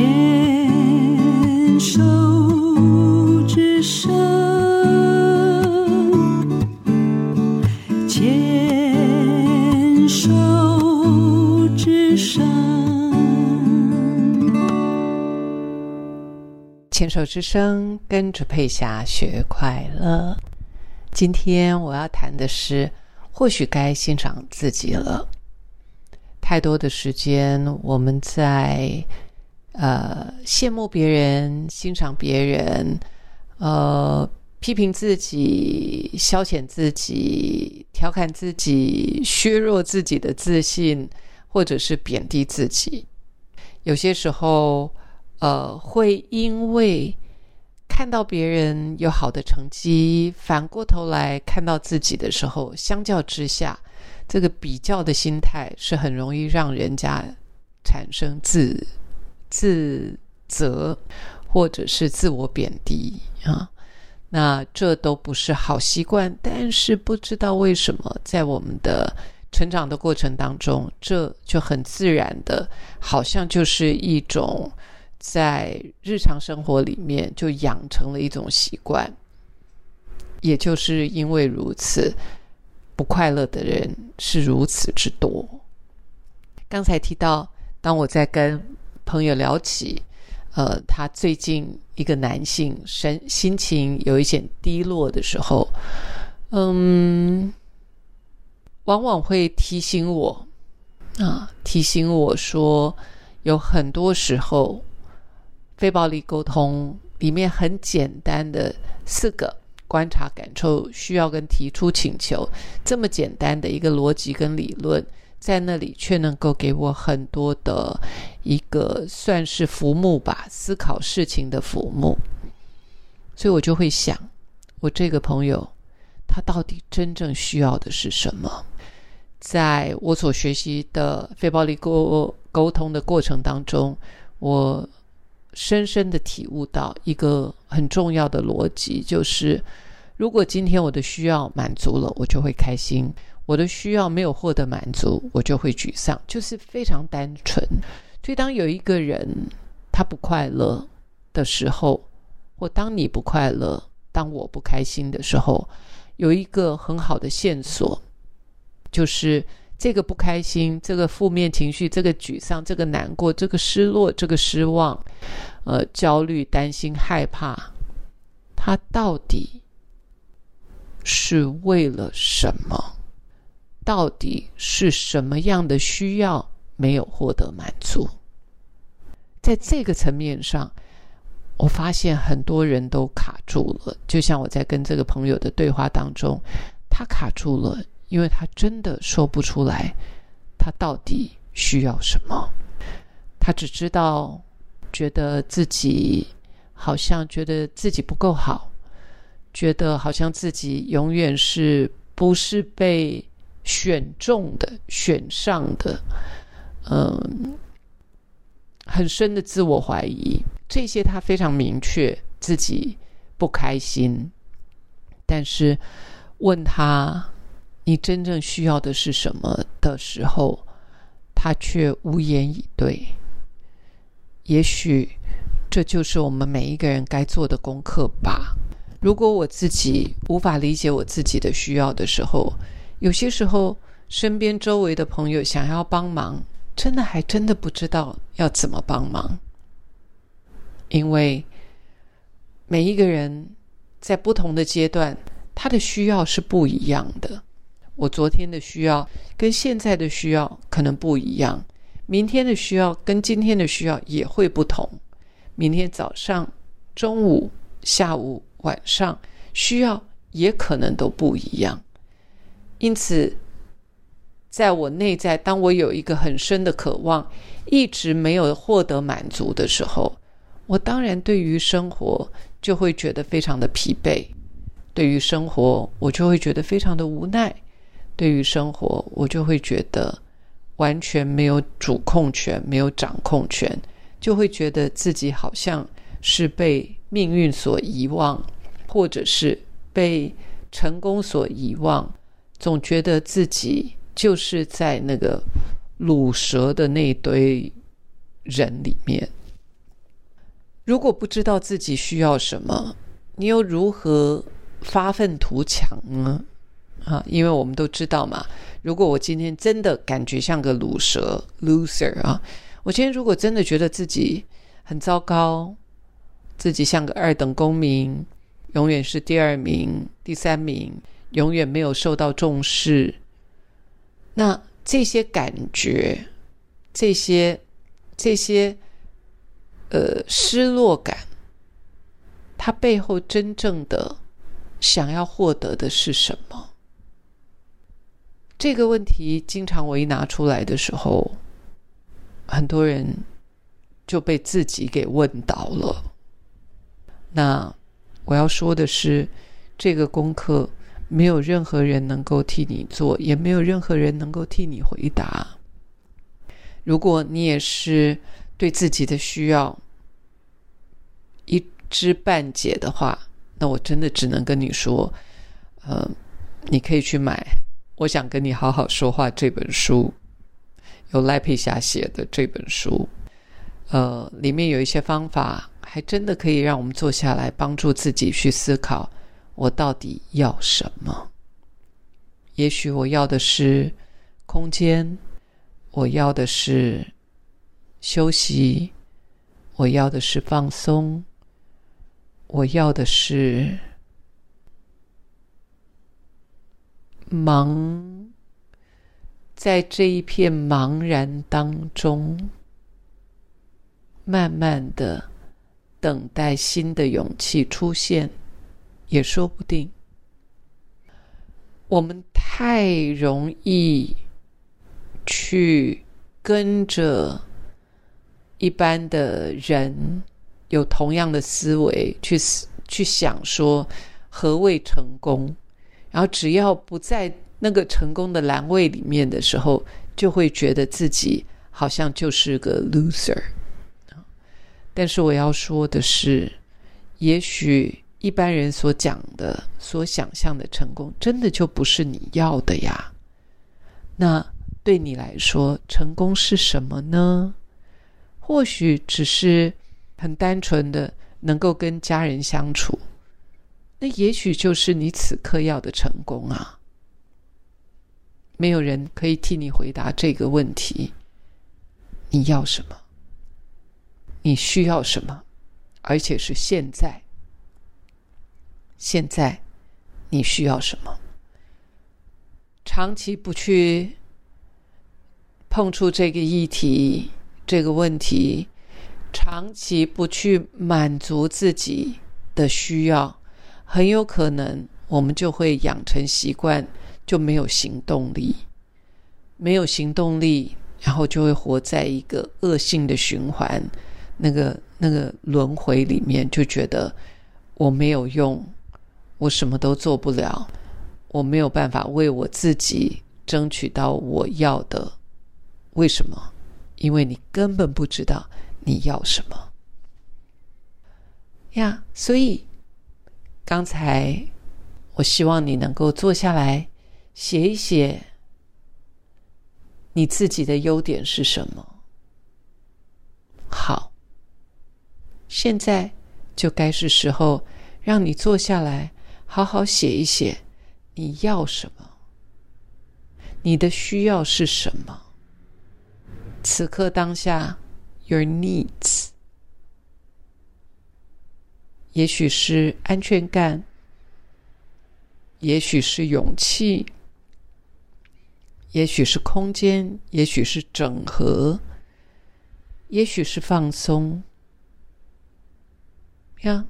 牵手之声，牵手之声。牵手之声，跟着佩霞学快乐。今天我要谈的是，或许该欣赏自己了。太多的时间，我们在呃羡慕别人、欣赏别人，呃批评自己、消遣自己、调侃自己、削弱自己的自信，或者是贬低自己。有些时候，呃，会因为看到别人有好的成绩，反过头来看到自己的时候，相较之下。这个比较的心态是很容易让人家产生自自责，或者是自我贬低啊。那这都不是好习惯。但是不知道为什么，在我们的成长的过程当中，这就很自然的，好像就是一种在日常生活里面就养成了一种习惯。也就是因为如此。不快乐的人是如此之多。刚才提到，当我在跟朋友聊起，呃，他最近一个男性神心情有一点低落的时候，嗯，往往会提醒我，啊，提醒我说，有很多时候，非暴力沟通里面很简单的四个。观察、感受、需要跟提出请求，这么简单的一个逻辑跟理论，在那里却能够给我很多的一个算是浮木吧，思考事情的浮木。所以我就会想，我这个朋友他到底真正需要的是什么？在我所学习的非暴力沟沟通的过程当中，我。深深的体悟到一个很重要的逻辑，就是如果今天我的需要满足了，我就会开心；我的需要没有获得满足，我就会沮丧，就是非常单纯。所以，当有一个人他不快乐的时候，或当你不快乐、当我不开心的时候，有一个很好的线索，就是这个不开心、这个负面情绪、这个沮丧、这个难过、这个失落、这个失望。呃，焦虑、担心、害怕，他到底是为了什么？到底是什么样的需要没有获得满足？在这个层面上，我发现很多人都卡住了。就像我在跟这个朋友的对话当中，他卡住了，因为他真的说不出来，他到底需要什么？他只知道。觉得自己好像觉得自己不够好，觉得好像自己永远是不是被选中的、选上的，嗯，很深的自我怀疑，这些他非常明确自己不开心，但是问他你真正需要的是什么的时候，他却无言以对。也许这就是我们每一个人该做的功课吧。如果我自己无法理解我自己的需要的时候，有些时候身边周围的朋友想要帮忙，真的还真的不知道要怎么帮忙。因为每一个人在不同的阶段，他的需要是不一样的。我昨天的需要跟现在的需要可能不一样。明天的需要跟今天的需要也会不同，明天早上、中午、下午、晚上需要也可能都不一样。因此，在我内在，当我有一个很深的渴望，一直没有获得满足的时候，我当然对于生活就会觉得非常的疲惫，对于生活我就会觉得非常的无奈，对于生活我就会觉得。完全没有主控权，没有掌控权，就会觉得自己好像是被命运所遗忘，或者是被成功所遗忘，总觉得自己就是在那个卤蛇的那堆人里面。如果不知道自己需要什么，你又如何发愤图强呢？啊，因为我们都知道嘛，如果我今天真的感觉像个卤蛇 （loser） 啊，我今天如果真的觉得自己很糟糕，自己像个二等公民，永远是第二名、第三名，永远没有受到重视，那这些感觉，这些这些呃失落感，它背后真正的想要获得的是什么？这个问题经常我一拿出来的时候，很多人就被自己给问倒了。那我要说的是，这个功课没有任何人能够替你做，也没有任何人能够替你回答。如果你也是对自己的需要一知半解的话，那我真的只能跟你说，呃，你可以去买。我想跟你好好说话。这本书由赖佩霞写的这本书，呃，里面有一些方法，还真的可以让我们坐下来，帮助自己去思考：我到底要什么？也许我要的是空间，我要的是休息，我要的是放松，我要的是。茫，在这一片茫然当中，慢慢的等待新的勇气出现，也说不定。我们太容易去跟着一般的人有同样的思维去去想说何谓成功。然后，只要不在那个成功的栏位里面的时候，就会觉得自己好像就是个 loser。但是我要说的是，也许一般人所讲的、所想象的成功，真的就不是你要的呀。那对你来说，成功是什么呢？或许只是很单纯的能够跟家人相处。那也许就是你此刻要的成功啊！没有人可以替你回答这个问题。你要什么？你需要什么？而且是现在。现在你需要什么？长期不去碰触这个议题、这个问题，长期不去满足自己的需要。很有可能，我们就会养成习惯，就没有行动力，没有行动力，然后就会活在一个恶性的循环，那个那个轮回里面，就觉得我没有用，我什么都做不了，我没有办法为我自己争取到我要的。为什么？因为你根本不知道你要什么呀，所以。刚才，我希望你能够坐下来写一写你自己的优点是什么。好，现在就该是时候让你坐下来好好写一写你要什么，你的需要是什么。此刻当下，your needs。也许是安全感，也许是勇气，也许是空间，也许是整合，也许是放松。呀，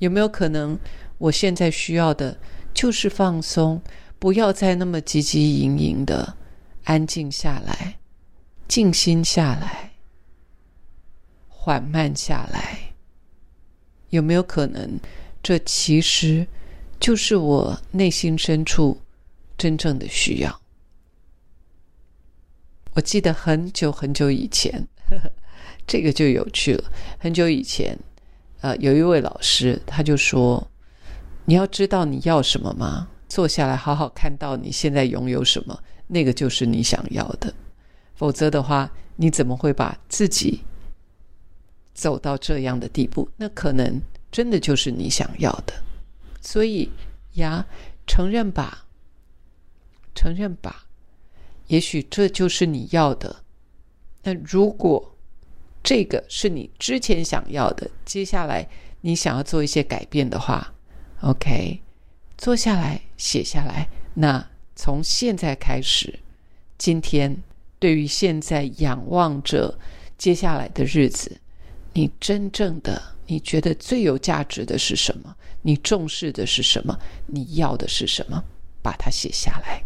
有没有可能，我现在需要的就是放松，不要再那么汲汲营营的，安静下来，静心下来，缓慢下来。有没有可能，这其实就是我内心深处真正的需要？我记得很久很久以前，呵 呵这个就有趣了。很久以前，呃，有一位老师，他就说：“你要知道你要什么吗？坐下来好好看到你现在拥有什么，那个就是你想要的。否则的话，你怎么会把自己？”走到这样的地步，那可能真的就是你想要的。所以呀，承认吧，承认吧，也许这就是你要的。那如果这个是你之前想要的，接下来你想要做一些改变的话，OK，坐下来写下来。那从现在开始，今天对于现在仰望着接下来的日子，你真正的你觉得最有价值的是什么？你重视的是什么？你要的是什么？把它写下来。